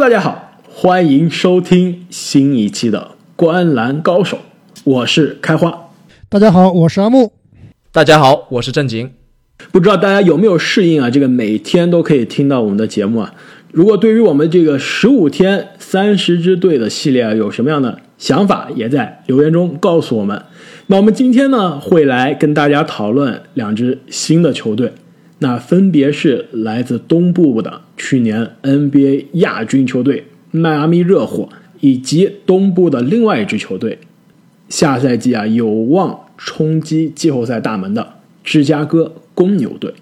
Hello，大家好，欢迎收听新一期的《观篮高手》，我是开花。大家好，我是阿木。大家好，我是正经。不知道大家有没有适应啊？这个每天都可以听到我们的节目啊。如果对于我们这个十五天三十支队的系列有什么样的想法，也在留言中告诉我们。那我们今天呢，会来跟大家讨论两支新的球队，那分别是来自东部的去年 NBA 亚军球队迈阿密热火，以及东部的另外一支球队，下赛季啊有望冲击季后赛大门的芝加哥公牛队。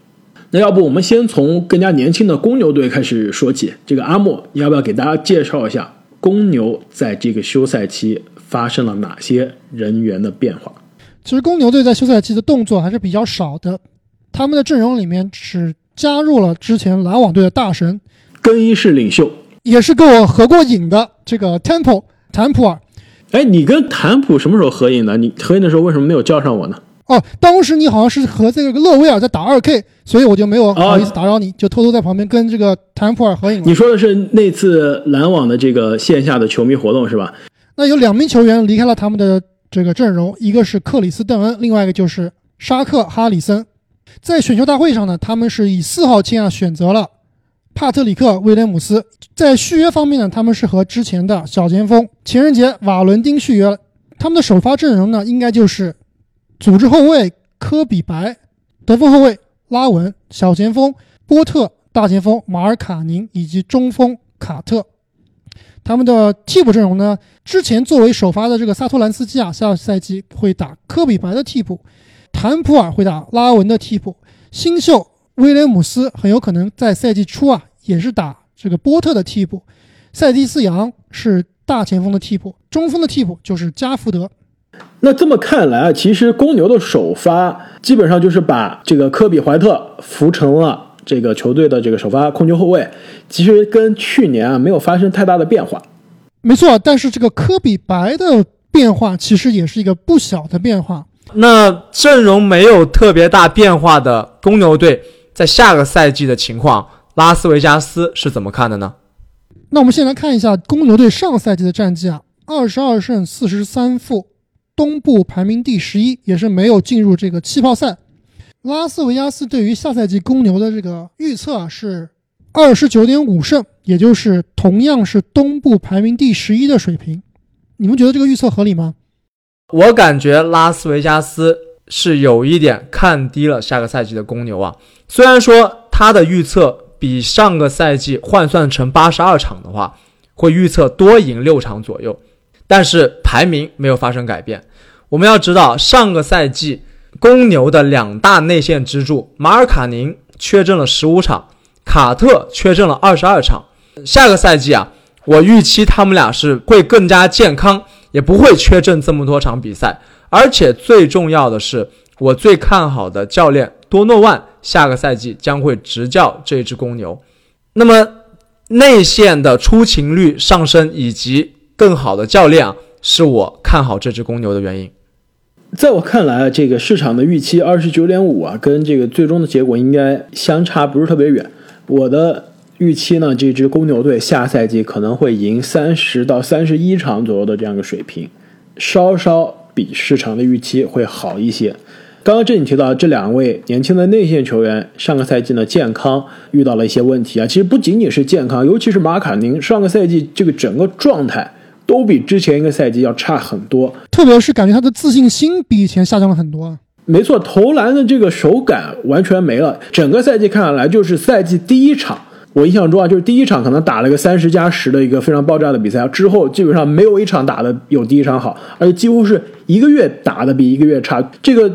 那要不我们先从更加年轻的公牛队开始说起。这个阿莫，要不要给大家介绍一下公牛在这个休赛期发生了哪些人员的变化？其实公牛队在休赛期的动作还是比较少的，他们的阵容里面只加入了之前篮网队的大神，更衣室领袖，也是跟我合过影的这个 Temple 坦普尔。哎，你跟坦普什么时候合影的？你合影的时候为什么没有叫上我呢？哦，当时你好像是和这个勒维尔在打二 K，所以我就没有好意思打扰你，就偷偷在旁边跟这个坦普尔合影。你说的是那次篮网的这个线下的球迷活动是吧？那有两名球员离开了他们的这个阵容，一个是克里斯邓恩，另外一个就是沙克哈里森。在选秀大会上呢，他们是以四号签啊选择了帕特里克威廉姆斯。在续约方面呢，他们是和之前的小前锋情人节瓦伦丁续约了。他们的首发阵容呢，应该就是组织后卫科比白、得分后卫拉文、小前锋波特、大前锋马尔卡宁以及中锋卡特。他们的替补阵容呢，之前作为首发的这个萨托兰斯基啊，下赛季会打科比白的替补，坦普尔会打拉文的替补，新秀威廉姆斯很有可能在赛季初啊也是打这个波特的替补，塞蒂斯杨是大前锋的替补，中锋的替补就是加福德。那这么看来啊，其实公牛的首发基本上就是把这个科比怀特扶成了这个球队的这个首发控球后卫，其实跟去年啊没有发生太大的变化。没错，但是这个科比白的变化其实也是一个不小的变化。那阵容没有特别大变化的公牛队，在下个赛季的情况，拉斯维加斯是怎么看的呢？那我们先来看一下公牛队上赛季的战绩啊，二十二胜四十三负，东部排名第十一，也是没有进入这个气泡赛。拉斯维加斯对于下赛季公牛的这个预测啊是二十九点五胜，也就是同样是东部排名第十一的水平。你们觉得这个预测合理吗？我感觉拉斯维加斯是有一点看低了下个赛季的公牛啊。虽然说他的预测比上个赛季换算成八十二场的话，会预测多赢六场左右，但是排名没有发生改变。我们要知道，上个赛季公牛的两大内线支柱马尔卡宁缺阵了十五场，卡特缺阵了二十二场。下个赛季啊，我预期他们俩是会更加健康，也不会缺阵这么多场比赛。而且最重要的是，我最看好的教练多诺万下个赛季将会执教这支公牛。那么内线的出勤率上升以及更好的教练啊，是我看好这支公牛的原因。在我看来啊，这个市场的预期二十九点五啊，跟这个最终的结果应该相差不是特别远。我的预期呢，这支公牛队下赛季可能会赢三十到三十一场左右的这样一个水平，稍稍比市场的预期会好一些。刚刚这里提到这两位年轻的内线球员，上个赛季呢健康遇到了一些问题啊。其实不仅仅是健康，尤其是马卡宁，上个赛季这个整个状态都比之前一个赛季要差很多。特别是感觉他的自信心比以前下降了很多。没错，投篮的这个手感完全没了。整个赛季看下来，就是赛季第一场，我印象中啊，就是第一场可能打了个三十加十的一个非常爆炸的比赛，之后基本上没有一场打的有第一场好，而且几乎是一个月打的比一个月差。这个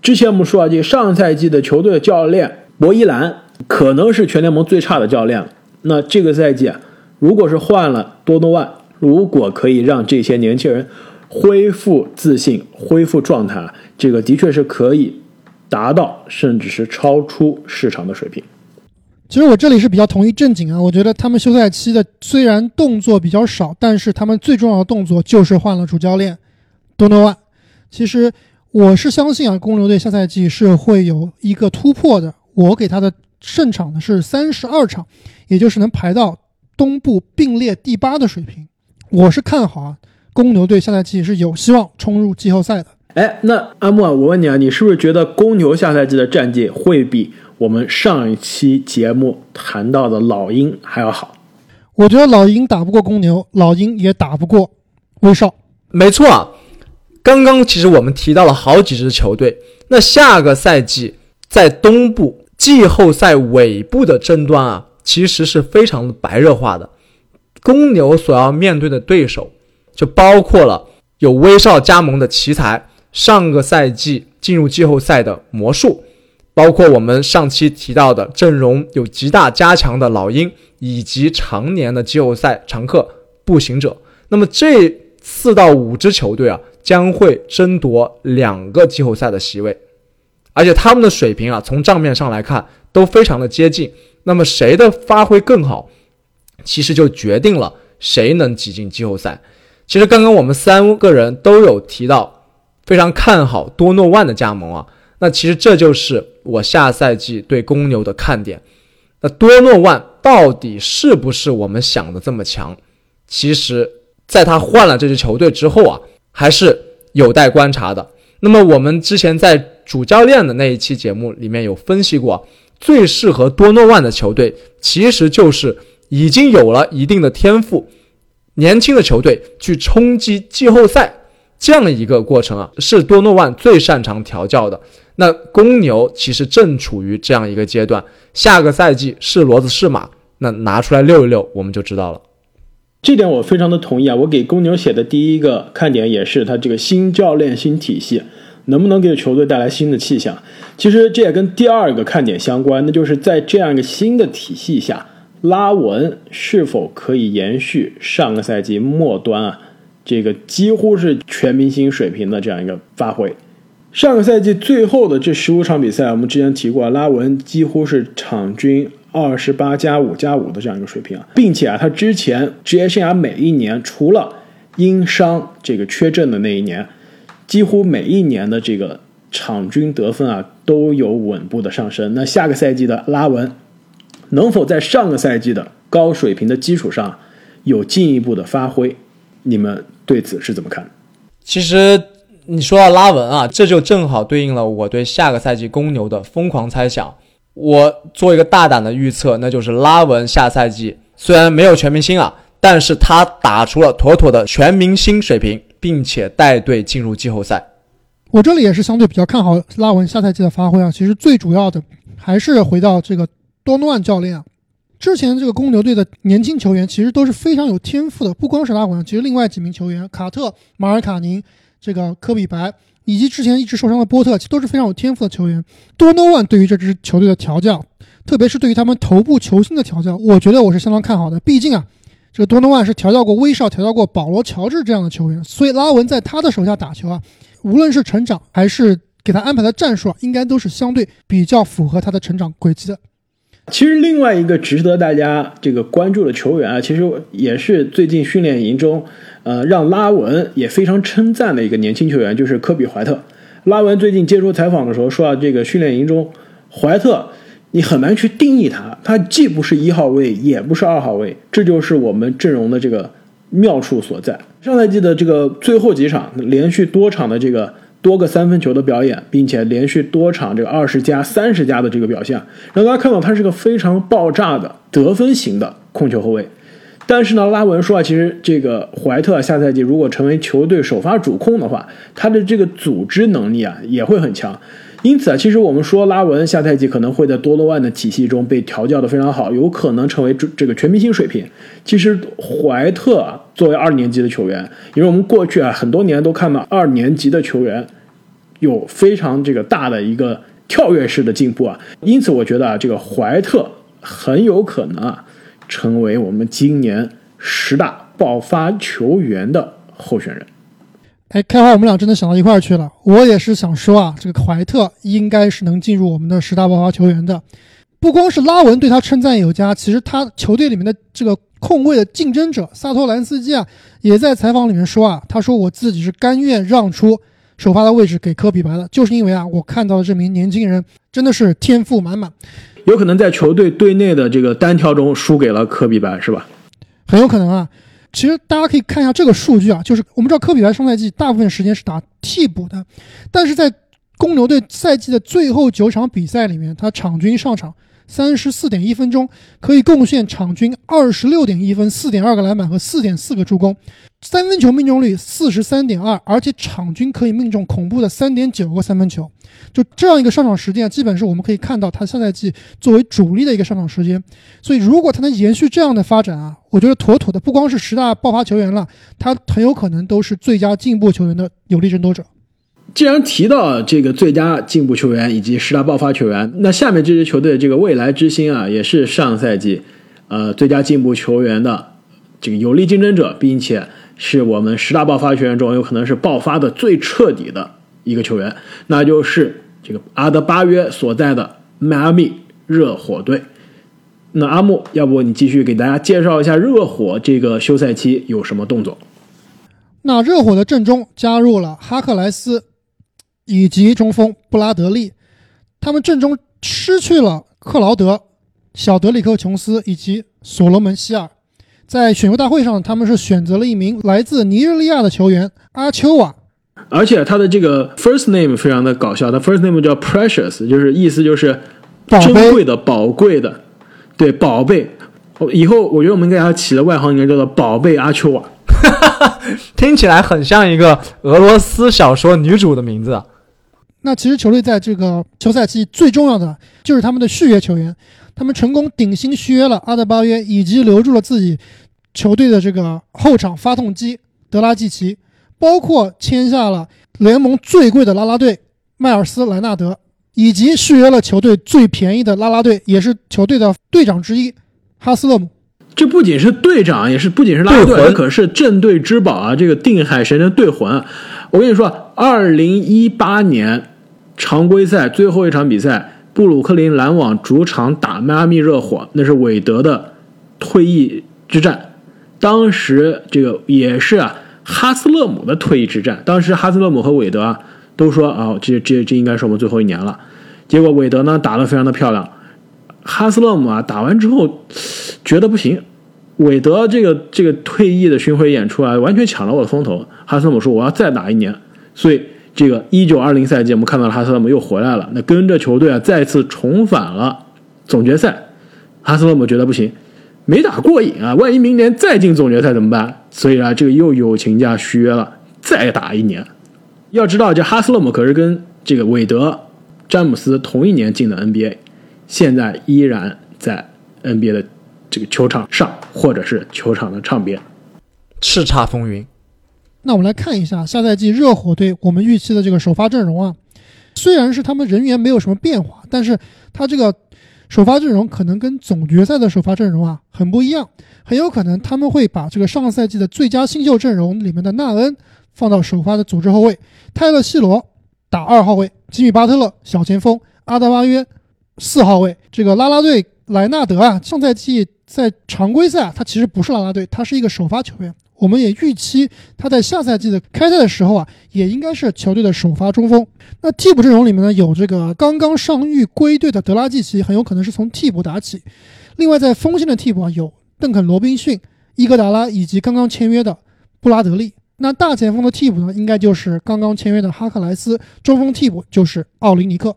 之前我们说啊，这个上赛季的球队的教练博伊兰可能是全联盟最差的教练了。那这个赛季啊，如果是换了多诺万，如果可以让这些年轻人恢复自信、恢复状态，这个的确是可以达到甚至是超出市场的水平。其实我这里是比较同意正经啊，我觉得他们休赛期的虽然动作比较少，但是他们最重要的动作就是换了主教练多诺万。其实我是相信啊，公牛队下赛季是会有一个突破的。我给他的胜场呢是三十二场，也就是能排到东部并列第八的水平。我是看好啊，公牛队下赛季是有希望冲入季后赛的。哎，那阿木啊，我问你啊，你是不是觉得公牛下赛季的战绩会比我们上一期节目谈到的老鹰还要好？我觉得老鹰打不过公牛，老鹰也打不过威少。没错啊，刚刚其实我们提到了好几支球队，那下个赛季在东部季后赛尾部的争端啊，其实是非常的白热化的。公牛所要面对的对手，就包括了有威少加盟的奇才，上个赛季进入季后赛的魔术，包括我们上期提到的阵容有极大加强的老鹰，以及常年的季后赛常客步行者。那么这四到五支球队啊，将会争夺两个季后赛的席位，而且他们的水平啊，从账面上来看都非常的接近。那么谁的发挥更好？其实就决定了谁能挤进季后赛。其实刚刚我们三个人都有提到，非常看好多诺万的加盟啊。那其实这就是我下赛季对公牛的看点。那多诺万到底是不是我们想的这么强？其实，在他换了这支球队之后啊，还是有待观察的。那么我们之前在主教练的那一期节目里面有分析过，最适合多诺万的球队其实就是。已经有了一定的天赋，年轻的球队去冲击季后赛这样的一个过程啊，是多诺万最擅长调教的。那公牛其实正处于这样一个阶段，下个赛季是骡子是马，那拿出来遛一遛，我们就知道了。这点我非常的同意啊！我给公牛写的第一个看点也是他这个新教练、新体系能不能给球队带来新的气象。其实这也跟第二个看点相关，那就是在这样一个新的体系下。拉文是否可以延续上个赛季末端啊，这个几乎是全明星水平的这样一个发挥？上个赛季最后的这十五场比赛，我们之前提过，拉文几乎是场均二十八加五加五的这样一个水平啊，并且啊，他之前职业生涯每一年，除了因伤这个缺阵的那一年，几乎每一年的这个场均得分啊都有稳步的上升。那下个赛季的拉文。能否在上个赛季的高水平的基础上有进一步的发挥？你们对此是怎么看？其实你说到拉文啊，这就正好对应了我对下个赛季公牛的疯狂猜想。我做一个大胆的预测，那就是拉文下赛季虽然没有全明星啊，但是他打出了妥妥的全明星水平，并且带队进入季后赛。我这里也是相对比较看好拉文下赛季的发挥啊。其实最主要的还是回到这个。多诺万教练啊，之前这个公牛队的年轻球员其实都是非常有天赋的，不光是拉文，其实另外几名球员卡特、马尔卡宁、这个科比白以及之前一直受伤的波特，其实都是非常有天赋的球员。多诺万对于这支球队的调教，特别是对于他们头部球星的调教，我觉得我是相当看好的。毕竟啊，这个多诺万是调教过威少、调教过保罗、乔治这样的球员，所以拉文在他的手下打球啊，无论是成长还是给他安排的战术啊，应该都是相对比较符合他的成长轨迹的。其实另外一个值得大家这个关注的球员啊，其实也是最近训练营中，呃，让拉文也非常称赞的一个年轻球员，就是科比怀特。拉文最近接受采访的时候说啊，这个训练营中，怀特你很难去定义他，他既不是一号位，也不是二号位，这就是我们阵容的这个妙处所在。上赛季的这个最后几场，连续多场的这个。多个三分球的表演，并且连续多场这个二十加、三十加的这个表现，让大家看到他是个非常爆炸的得分型的控球后卫。但是呢，拉文说啊，其实这个怀特下赛季如果成为球队首发主控的话，他的这个组织能力啊也会很强。因此啊，其实我们说拉文下赛季可能会在多诺万的体系中被调教的非常好，有可能成为这这个全明星水平。其实怀特啊，作为二年级的球员，因为我们过去啊很多年都看到二年级的球员有非常这个大的一个跳跃式的进步啊，因此我觉得啊，这个怀特很有可能啊成为我们今年十大爆发球员的候选人。哎，开花，我们俩真的想到一块儿去了。我也是想说啊，这个怀特应该是能进入我们的十大爆发球员的。不光是拉文对他称赞有加，其实他球队里面的这个控卫的竞争者萨托兰斯基啊，也在采访里面说啊，他说我自己是甘愿让出首发的位置给科比白的，就是因为啊，我看到的这名年轻人真的是天赋满满，有可能在球队队内的这个单挑中输给了科比白，是吧？很有可能啊。其实大家可以看一下这个数据啊，就是我们知道科比白上赛季大部分时间是打替补的，但是在公牛队赛季的最后九场比赛里面，他场均上场三十四点一分钟，可以贡献场均二十六点一分、四点二个篮板和四点四个助攻，三分球命中率四十三点二，而且场均可以命中恐怖的三点九个三分球。就这样一个上场时间，基本是我们可以看到他下赛季作为主力的一个上场时间。所以，如果他能延续这样的发展啊，我觉得妥妥的不光是十大爆发球员了，他很有可能都是最佳进步球员的有力争夺者。既然提到这个最佳进步球员以及十大爆发球员，那下面这支球队的这个未来之星啊，也是上赛季呃最佳进步球员的这个有力竞争者，并且是我们十大爆发球员中有可能是爆发的最彻底的一个球员，那就是这个阿德巴约所在的迈阿密热火队。那阿木，要不你继续给大家介绍一下热火这个休赛期有什么动作？那热火的阵中加入了哈克莱斯。以及中锋布拉德利，他们阵中失去了克劳德、小德里克·琼斯以及所罗门·希尔。在选秀大会上，他们是选择了一名来自尼日利亚的球员阿丘瓦，而且他的这个 first name 非常的搞笑，他 first name 叫 Precious，就是意思就是珍贵的、宝贵的，对，宝贝。以后我觉得我们给他起的外号应该叫做“宝贝阿丘瓦”，听起来很像一个俄罗斯小说女主的名字。那其实球队在这个休赛期最重要的就是他们的续约球员，他们成功顶薪续约了阿德巴约，以及留住了自己球队的这个后场发动机德拉季奇，包括签下了联盟最贵的拉拉队迈尔斯莱纳德，以及续约了球队最便宜的拉拉队，也是球队的队长之一哈斯勒姆。这不仅是队长，也是不仅是拉拉队，可是镇队之宝啊！这个定海神针队魂。我跟你说，二零一八年常规赛最后一场比赛，布鲁克林篮网主场打迈阿密热火，那是韦德的退役之战。当时这个也是啊，哈斯勒姆的退役之战。当时哈斯勒姆和韦德啊都说啊，这这这应该是我们最后一年了。结果韦德呢打得非常的漂亮，哈斯勒姆啊打完之后觉得不行。韦德这个这个退役的巡回演出啊，完全抢了我的风头。哈斯勒姆说：“我要再打一年。”所以这个一九二零赛季，我们看到了哈斯勒姆又回来了。那跟着球队啊，再次重返了总决赛。哈斯勒姆觉得不行，没打过瘾啊，万一明年再进总决赛怎么办？所以啊，这个又友情价续约了，再打一年。要知道，这哈斯勒姆可是跟这个韦德、詹姆斯同一年进的 NBA，现在依然在 NBA 的。这个球场上，或者是球场的场边，叱咤风云。那我们来看一下下赛季热火队我们预期的这个首发阵容啊。虽然是他们人员没有什么变化，但是他这个首发阵容可能跟总决赛的首发阵容啊很不一样。很有可能他们会把这个上赛季的最佳新秀阵容里面的纳恩放到首发的组织后卫，泰勒·西罗打二号位，吉米·巴特勒小前锋，阿德巴约四号位。这个拉拉队莱纳德啊，上赛季。在常规赛啊，他其实不是啦啦队，他是一个首发球员。我们也预期他在下赛季的开赛的时候啊，也应该是球队的首发中锋。那替补阵容里面呢，有这个刚刚上谕归队的德拉季奇，很有可能是从替补打起。另外，在锋线的替补啊，有邓肯·罗宾逊、伊戈达拉以及刚刚签约的布拉德利。那大前锋的替补呢，应该就是刚刚签约的哈克莱斯。中锋替补就是奥林尼克。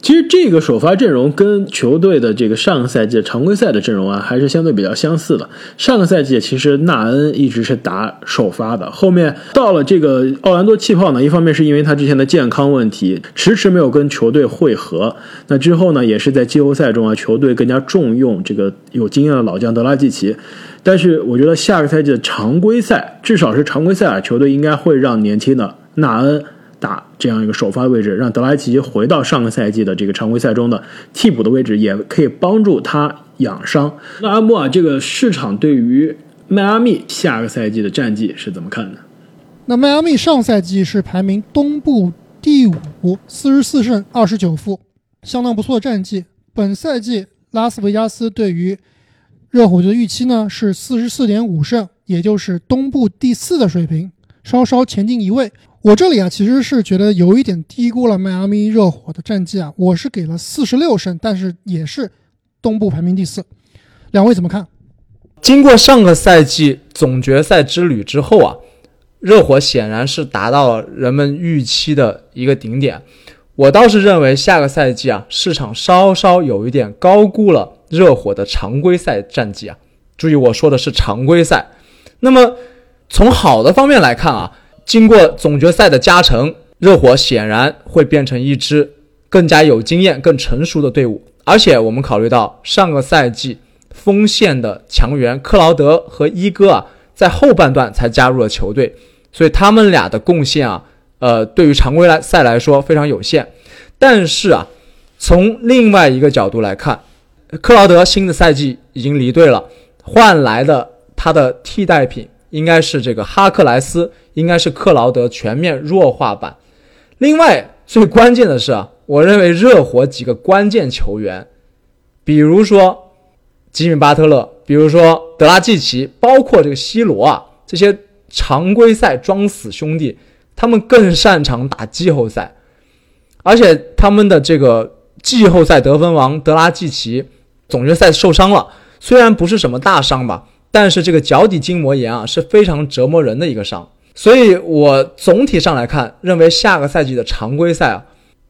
其实这个首发阵容跟球队的这个上个赛季常规赛的阵容啊，还是相对比较相似的。上个赛季其实纳恩一直是打首发的，后面到了这个奥兰多气泡呢，一方面是因为他之前的健康问题，迟迟没有跟球队会合。那之后呢，也是在季后赛中啊，球队更加重用这个有经验的老将德拉季奇。但是我觉得下个赛季的常规赛，至少是常规赛啊，球队应该会让年轻的纳恩。打这样一个首发位置，让德拉奇回到上个赛季的这个常规赛中的替补的位置，也可以帮助他养伤。那阿莫啊，这个市场对于迈阿密下个赛季的战绩是怎么看的？那迈阿密上赛季是排名东部第五，四十四胜二十九负，相当不错的战绩。本赛季拉斯维加斯对于热火队的预期呢是四十四点五胜，也就是东部第四的水平，稍稍前进一位。我这里啊，其实是觉得有一点低估了迈阿密热火的战绩啊。我是给了四十六胜，但是也是东部排名第四。两位怎么看？经过上个赛季总决赛之旅之后啊，热火显然是达到了人们预期的一个顶点。我倒是认为下个赛季啊，市场稍稍有一点高估了热火的常规赛战绩啊。注意我说的是常规赛。那么从好的方面来看啊，经过总决赛的加成，热火显然会变成一支更加有经验、更成熟的队伍。而且我们考虑到上个赛季。锋线的强援克劳德和伊戈啊，在后半段才加入了球队，所以他们俩的贡献啊，呃，对于常规来赛来说非常有限。但是啊，从另外一个角度来看，克劳德新的赛季已经离队了，换来的他的替代品应该是这个哈克莱斯，应该是克劳德全面弱化版。另外，最关键的是啊，我认为热火几个关键球员，比如说。吉米巴特勒，比如说德拉季奇，包括这个西罗啊，这些常规赛装死兄弟，他们更擅长打季后赛，而且他们的这个季后赛得分王德拉季奇，总决赛受伤了，虽然不是什么大伤吧，但是这个脚底筋膜炎啊是非常折磨人的一个伤，所以我总体上来看，认为下个赛季的常规赛啊，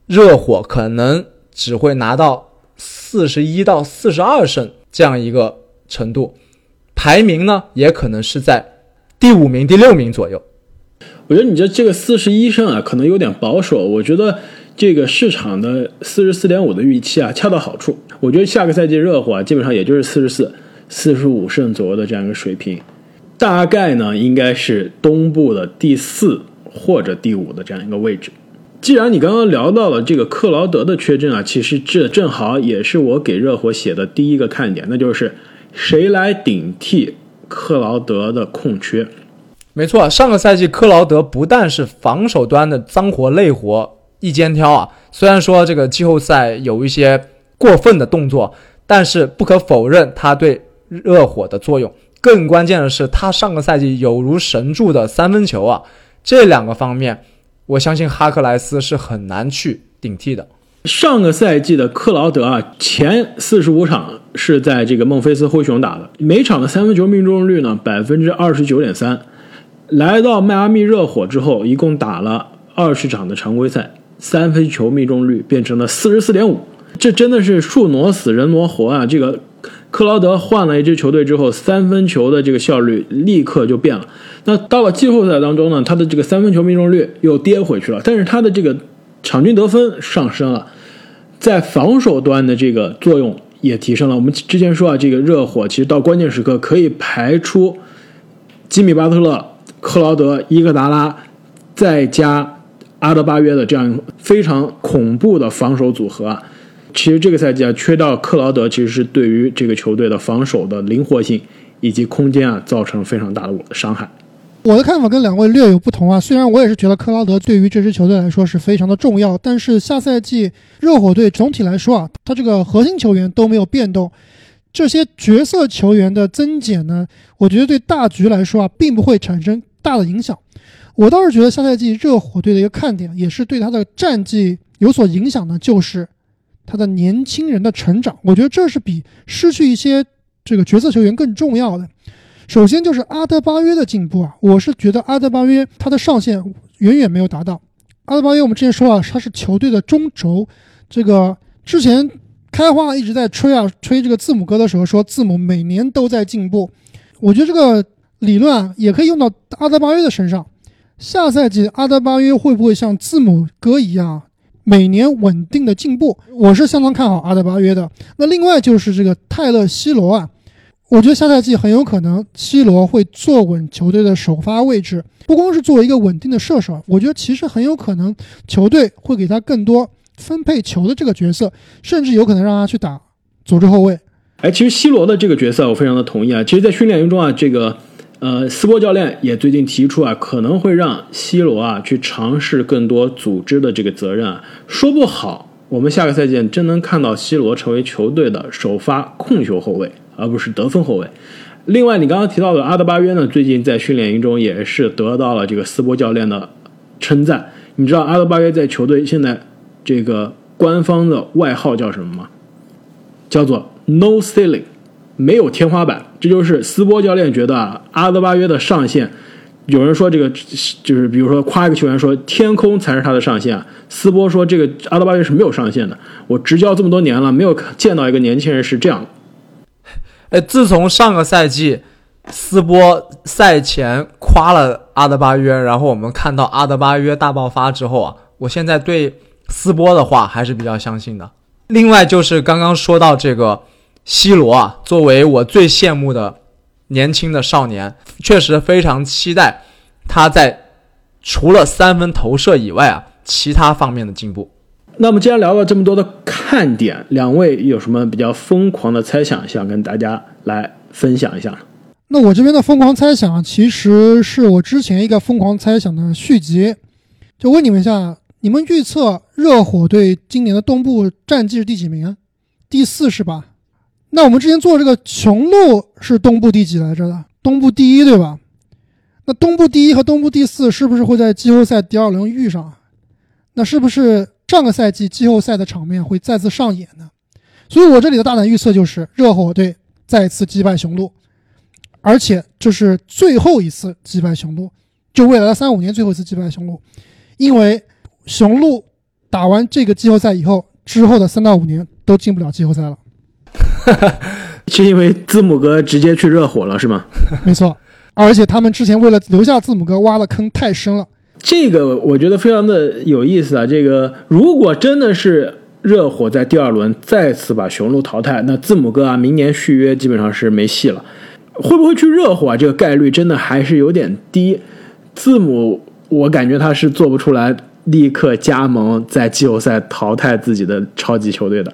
热火可能只会拿到四十一到四十二胜。这样一个程度，排名呢也可能是在第五名、第六名左右。我觉得你这这个四十一胜啊，可能有点保守。我觉得这个市场的四十四点五的预期啊，恰到好处。我觉得下个赛季热火啊，基本上也就是四十四、四十五胜左右的这样一个水平，大概呢应该是东部的第四或者第五的这样一个位置。既然你刚刚聊到了这个克劳德的缺阵啊，其实这正好也是我给热火写的第一个看点，那就是谁来顶替克劳德的空缺？没错，上个赛季克劳德不但是防守端的脏活累活一肩挑啊，虽然说这个季后赛有一些过分的动作，但是不可否认他对热火的作用。更关键的是，他上个赛季有如神助的三分球啊，这两个方面。我相信哈克莱斯是很难去顶替的。上个赛季的克劳德啊，前四十五场是在这个孟菲斯灰熊打的，每场的三分球命中率呢百分之二十九点三。来到迈阿密热火之后，一共打了二十场的常规赛，三分球命中率变成了四十四点五。这真的是树挪死人挪活啊！这个克劳德换了一支球队之后，三分球的这个效率立刻就变了。那到了季后赛当中呢，他的这个三分球命中率又跌回去了，但是他的这个场均得分上升了，在防守端的这个作用也提升了。我们之前说啊，这个热火其实到关键时刻可以排出吉米巴特勒、克劳德、伊戈达拉，再加阿德巴约的这样非常恐怖的防守组合啊。其实这个赛季啊，缺到克劳德，其实是对于这个球队的防守的灵活性以及空间啊，造成非常大的我的伤害。我的看法跟两位略有不同啊。虽然我也是觉得克劳德对于这支球队来说是非常的重要，但是下赛季热火队总体来说啊，他这个核心球员都没有变动，这些角色球员的增减呢，我觉得对大局来说啊，并不会产生大的影响。我倒是觉得下赛季热火队的一个看点，也是对他的战绩有所影响的，就是他的年轻人的成长。我觉得这是比失去一些这个角色球员更重要的。首先就是阿德巴约的进步啊，我是觉得阿德巴约他的上限远远没有达到。阿德巴约我们之前说了，他是球队的中轴。这个之前开花一直在吹啊吹这个字母哥的时候，说字母每年都在进步。我觉得这个理论啊也可以用到阿德巴约的身上。下赛季阿德巴约会不会像字母哥一样每年稳定的进步？我是相当看好阿德巴约的。那另外就是这个泰勒西罗啊。我觉得下赛季很有可能，C 罗会坐稳球队的首发位置，不光是作为一个稳定的射手，我觉得其实很有可能球队会给他更多分配球的这个角色，甚至有可能让他去打组织后卫。哎，其实 C 罗的这个角色我非常的同意啊。其实，在训练营中啊，这个呃，斯波教练也最近提出啊，可能会让 C 罗啊去尝试更多组织的这个责任啊，说不好，我们下个赛季真能看到 C 罗成为球队的首发控球后卫。而不是得分后卫。另外，你刚刚提到的阿德巴约呢，最近在训练营中也是得到了这个斯波教练的称赞。你知道阿德巴约在球队现在这个官方的外号叫什么吗？叫做 “No Ceiling”，没有天花板，这就是斯波教练觉得啊，阿德巴约的上限。有人说这个就是，比如说夸一个球员说天空才是他的上限啊，斯波说这个阿德巴约是没有上限的。我执教这么多年了，没有见到一个年轻人是这样。哎，自从上个赛季斯波赛前夸了阿德巴约，然后我们看到阿德巴约大爆发之后啊，我现在对斯波的话还是比较相信的。另外就是刚刚说到这个 C 罗啊，作为我最羡慕的年轻的少年，确实非常期待他在除了三分投射以外啊，其他方面的进步。那么既然聊了这么多的看点，两位有什么比较疯狂的猜想想跟大家来分享一下？那我这边的疯狂猜想，其实是我之前一个疯狂猜想的续集。就问你们一下，你们预测热火队今年的东部战绩是第几名啊？第四是吧？那我们之前做这个雄鹿是东部第几来着的？东部第一对吧？那东部第一和东部第四是不是会在季后赛第二轮遇上？那是不是上个赛季季后赛的场面会再次上演呢？所以我这里的大胆预测就是热火队再次击败雄鹿。而且这是最后一次击败雄鹿，就未来的三五年最后一次击败雄鹿，因为雄鹿打完这个季后赛以后，之后的三到五年都进不了季后赛了。是因为字母哥直接去热火了是吗？没错，而且他们之前为了留下字母哥挖的坑太深了。这个我觉得非常的有意思啊！这个如果真的是热火在第二轮再次把雄鹿淘汰，那字母哥啊，明年续约基本上是没戏了。会不会去热火啊？这个概率真的还是有点低。字母，我感觉他是做不出来立刻加盟在季后赛淘汰自己的超级球队的。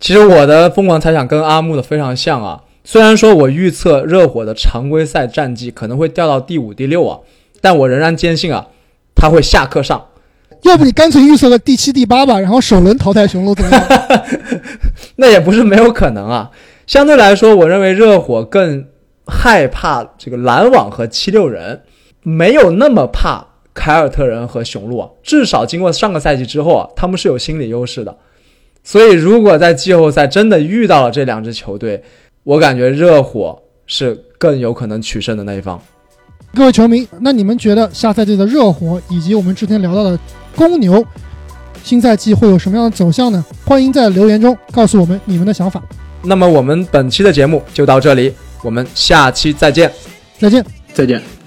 其实我的疯狂猜想跟阿木的非常像啊。虽然说我预测热火的常规赛战绩可能会掉到第五、第六啊，但我仍然坚信啊，他会下课上。要不你干脆预测个第七、第八吧，然后首轮淘汰雄鹿怎么样？那也不是没有可能啊。相对来说，我认为热火更害怕这个篮网和七六人，没有那么怕凯尔特人和雄鹿啊。至少经过上个赛季之后啊，他们是有心理优势的。所以，如果在季后赛真的遇到了这两支球队，我感觉热火是更有可能取胜的那一方。各位球迷，那你们觉得下赛季的热火以及我们之前聊到的公牛，新赛季会有什么样的走向呢？欢迎在留言中告诉我们你们的想法。那么，我们本期的节目就到这里，我们下期再见，再见。再见。